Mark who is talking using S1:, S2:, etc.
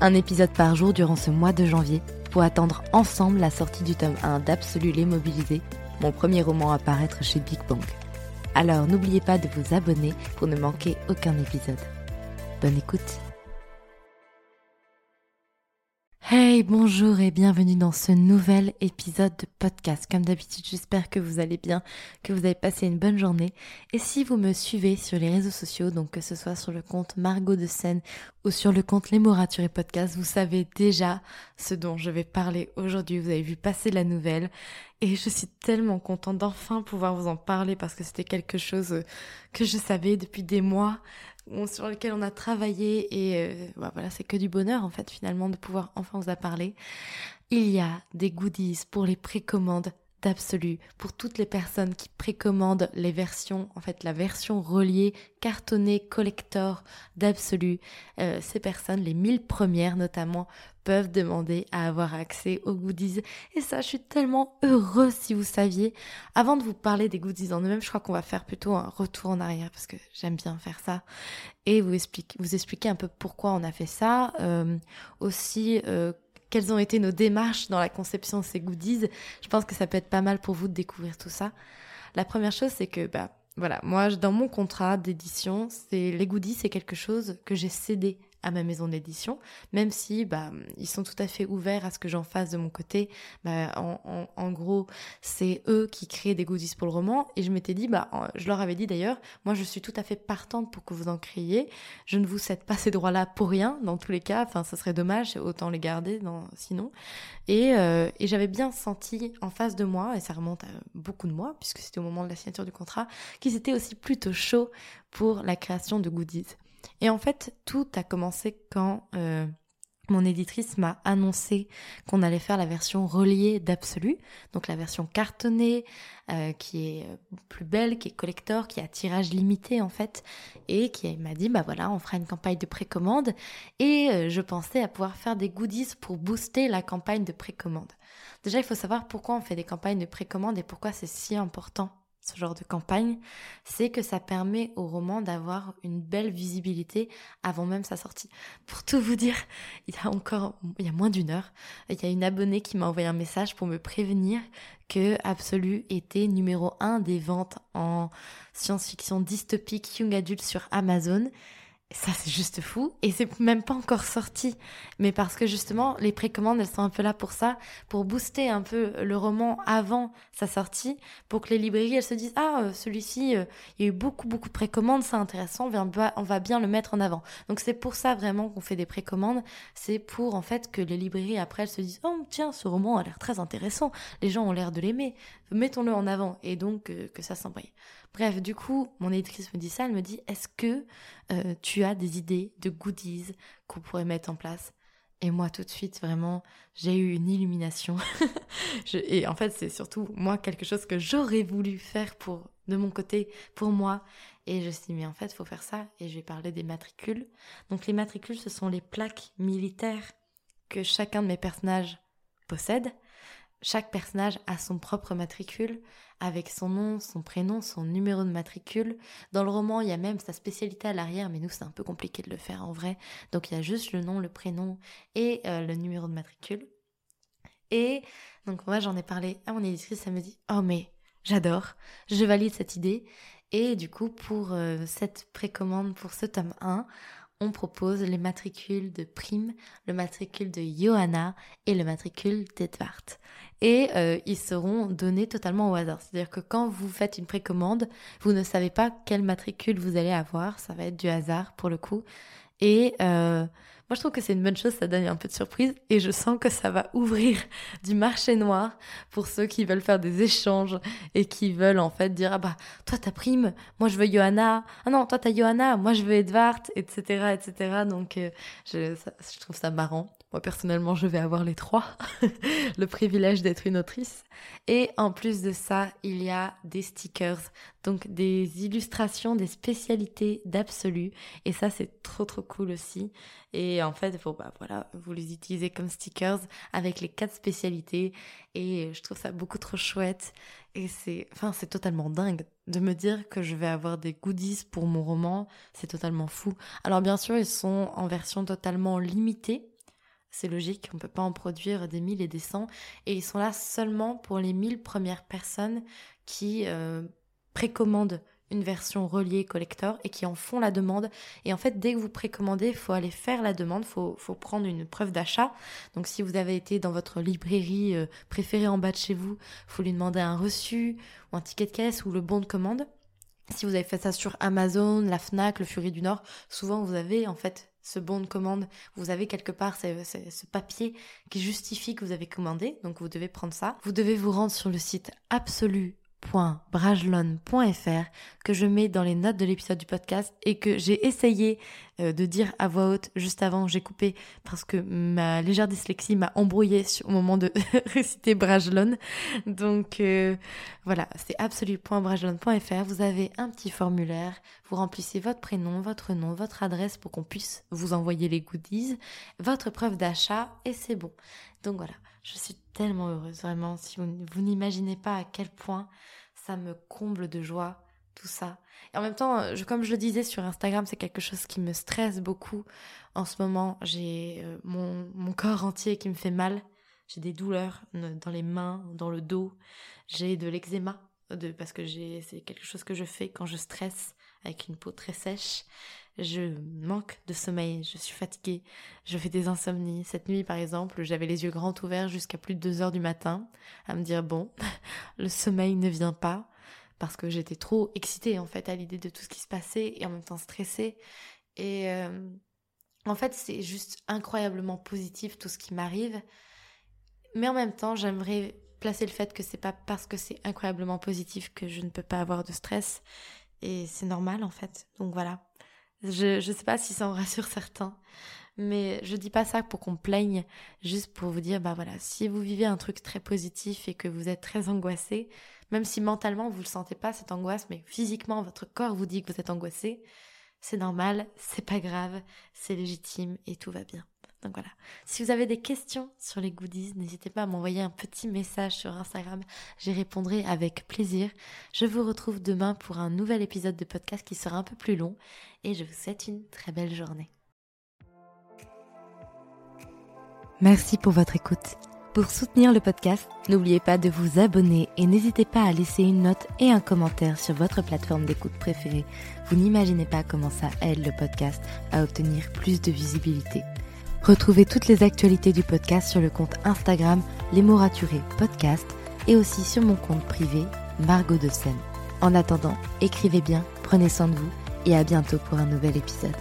S1: un épisode par jour durant ce mois de janvier pour attendre ensemble la sortie du tome 1 d'Absolu l'immobilisé, mon premier roman à paraître chez Big Bang. Alors n'oubliez pas de vous abonner pour ne manquer aucun épisode. Bonne écoute Hey, bonjour et bienvenue dans ce nouvel épisode de podcast. Comme d'habitude, j'espère que vous allez bien, que vous avez passé une bonne journée. Et si vous me suivez sur les réseaux sociaux, donc que ce soit sur le compte Margot de Seine ou sur le compte Les Moraturés Podcast, vous savez déjà ce dont je vais parler aujourd'hui. Vous avez vu passer la nouvelle. Et je suis tellement contente d'enfin pouvoir vous en parler parce que c'était quelque chose que je savais depuis des mois sur lequel on a travaillé et euh, bah voilà, c'est que du bonheur en fait finalement de pouvoir enfin vous en parler. Il y a des goodies pour les précommandes d'absolu pour toutes les personnes qui précommandent les versions, en fait la version reliée, cartonnée, collector d'absolu. Euh, ces personnes, les 1000 premières notamment, peuvent demander à avoir accès aux goodies. Et ça, je suis tellement heureuse si vous saviez. Avant de vous parler des goodies en eux-mêmes, je crois qu'on va faire plutôt un retour en arrière parce que j'aime bien faire ça. Et vous expliquer, vous expliquer un peu pourquoi on a fait ça. Euh, aussi, euh, quelles ont été nos démarches dans la conception de ces goodies. Je pense que ça peut être pas mal pour vous de découvrir tout ça. La première chose, c'est que, bah, voilà, moi, dans mon contrat d'édition, c'est les goodies, c'est quelque chose que j'ai cédé à ma maison d'édition, même si bah, ils sont tout à fait ouverts à ce que j'en fasse de mon côté. Bah, en, gros, c'est eux qui créent des goodies pour le roman, et je m'étais dit, bah, je leur avais dit d'ailleurs, moi je suis tout à fait partante pour que vous en créiez. Je ne vous cède pas ces droits-là pour rien, dans tous les cas. Enfin, ça serait dommage, autant les garder, dans, sinon. Et, euh, et j'avais bien senti en face de moi, et ça remonte à beaucoup de mois, puisque c'était au moment de la signature du contrat, qu'ils étaient aussi plutôt chauds pour la création de goodies. Et en fait, tout a commencé quand euh, mon éditrice m'a annoncé qu'on allait faire la version reliée d'Absolu, donc la version cartonnée, euh, qui est euh, plus belle, qui est collector, qui a tirage limité en fait, et qui m'a dit, bah voilà, on fera une campagne de précommande, et je pensais à pouvoir faire des goodies pour booster la campagne de précommande. Déjà, il faut savoir pourquoi on fait des campagnes de précommande et pourquoi c'est si important ce genre de campagne, c'est que ça permet au roman d'avoir une belle visibilité avant même sa sortie. Pour tout vous dire, il y a encore, il y a moins d'une heure, il y a une abonnée qui m'a envoyé un message pour me prévenir que Absolu était numéro un des ventes en science-fiction dystopique young adult sur Amazon ça, c'est juste fou. Et c'est même pas encore sorti. Mais parce que justement, les précommandes, elles sont un peu là pour ça, pour booster un peu le roman avant sa sortie, pour que les librairies, elles se disent, ah, euh, celui-ci, euh, il y a eu beaucoup, beaucoup de précommandes, c'est intéressant, on va bien le mettre en avant. Donc c'est pour ça vraiment qu'on fait des précommandes. C'est pour, en fait, que les librairies, après, elles se disent, oh, tiens, ce roman a l'air très intéressant. Les gens ont l'air de l'aimer. Mettons-le en avant. Et donc, euh, que ça s'envoie. Bref, du coup, mon éditrice me dit ça, elle me dit, est-ce que euh, tu as des idées de goodies qu'on pourrait mettre en place? Et moi, tout de suite, vraiment, j'ai eu une illumination. et en fait, c'est surtout, moi, quelque chose que j'aurais voulu faire pour, de mon côté, pour moi. Et je me suis dit, mais en fait, faut faire ça. Et je vais parler des matricules. Donc, les matricules, ce sont les plaques militaires que chacun de mes personnages possède. Chaque personnage a son propre matricule avec son nom, son prénom, son numéro de matricule. Dans le roman, il y a même sa spécialité à l'arrière, mais nous, c'est un peu compliqué de le faire en vrai. Donc, il y a juste le nom, le prénom et euh, le numéro de matricule. Et donc, moi, j'en ai parlé à mon éditrice, ça me dit Oh, mais j'adore, je valide cette idée. Et du coup, pour euh, cette précommande, pour ce tome 1, on propose les matricules de Prime, le matricule de Johanna et le matricule d'Edvard. Et euh, ils seront donnés totalement au hasard. C'est-à-dire que quand vous faites une précommande, vous ne savez pas quel matricule vous allez avoir. Ça va être du hasard pour le coup. Et euh, moi, je trouve que c'est une bonne chose, ça donne un peu de surprise et je sens que ça va ouvrir du marché noir pour ceux qui veulent faire des échanges et qui veulent en fait dire ah bah toi t'as Prime, moi je veux Johanna, ah non toi t'as Johanna, moi je veux Edvard, etc etc. Donc euh, je, je trouve ça marrant. Moi personnellement, je vais avoir les trois, le privilège d'être une autrice. Et en plus de ça, il y a des stickers, donc des illustrations des spécialités d'absolu. Et ça, c'est trop trop cool aussi. Et en fait, faut, bah, voilà, vous les utilisez comme stickers avec les quatre spécialités. Et je trouve ça beaucoup trop chouette. Et c'est, enfin, c'est totalement dingue de me dire que je vais avoir des goodies pour mon roman. C'est totalement fou. Alors bien sûr, ils sont en version totalement limitée. C'est logique, on ne peut pas en produire des mille et des cents. Et ils sont là seulement pour les mille premières personnes qui euh, précommandent une version reliée collector et qui en font la demande. Et en fait, dès que vous précommandez, il faut aller faire la demande, il faut, faut, prendre une preuve d'achat. Donc si vous avez été dans votre librairie euh, préférée en bas de chez vous, il faut lui demander un reçu ou un ticket de caisse ou le bon de commande. Si vous avez fait ça sur Amazon, la FNAC, le Fury du Nord, souvent vous avez en fait ce bon de commande, vous avez quelque part ce, papier qui justifie que vous avez commandé, donc vous devez prendre ça. Vous devez vous rendre sur le site absolu .brajlon.fr que je mets dans les notes de l'épisode du podcast et que j'ai essayé euh, de dire à voix haute juste avant, j'ai coupé parce que ma légère dyslexie m'a embrouillé au moment de réciter Brajlon. Donc euh, voilà, c'est absolu.brajlon.fr. Vous avez un petit formulaire, vous remplissez votre prénom, votre nom, votre adresse pour qu'on puisse vous envoyer les goodies, votre preuve d'achat et c'est bon. Donc voilà, je suis tellement heureuse, vraiment. Si vous, vous n'imaginez pas à quel point ça me comble de joie, tout ça. Et en même temps, je, comme je le disais sur Instagram, c'est quelque chose qui me stresse beaucoup. En ce moment, j'ai euh, mon, mon corps entier qui me fait mal. J'ai des douleurs dans les mains, dans le dos. J'ai de l'eczéma parce que c'est quelque chose que je fais quand je stresse avec une peau très sèche je manque de sommeil, je suis fatiguée, je fais des insomnies. Cette nuit, par exemple, j'avais les yeux grands ouverts jusqu'à plus de 2 heures du matin, à me dire, bon, le sommeil ne vient pas, parce que j'étais trop excitée, en fait, à l'idée de tout ce qui se passait, et en même temps stressée. Et euh, en fait, c'est juste incroyablement positif tout ce qui m'arrive. Mais en même temps, j'aimerais placer le fait que c'est pas parce que c'est incroyablement positif que je ne peux pas avoir de stress. Et c'est normal, en fait. Donc voilà. Je ne sais pas si ça en rassure certains, mais je dis pas ça pour qu'on plaigne, juste pour vous dire, bah voilà, si vous vivez un truc très positif et que vous êtes très angoissé, même si mentalement vous le sentez pas cette angoisse, mais physiquement votre corps vous dit que vous êtes angoissé, c'est normal, c'est pas grave, c'est légitime et tout va bien. Donc voilà. Si vous avez des questions sur les goodies, n'hésitez pas à m'envoyer un petit message sur Instagram. J'y répondrai avec plaisir. Je vous retrouve demain pour un nouvel épisode de podcast qui sera un peu plus long et je vous souhaite une très belle journée. Merci pour votre écoute. Pour soutenir le podcast, n'oubliez pas de vous abonner et n'hésitez pas à laisser une note et un commentaire sur votre plateforme d'écoute préférée. Vous n'imaginez pas comment ça aide le podcast à obtenir plus de visibilité. Retrouvez toutes les actualités du podcast sur le compte Instagram Les mots raturés podcast et aussi sur mon compte privé Margot de Seine. En attendant, écrivez bien, prenez soin de vous et à bientôt pour un nouvel épisode.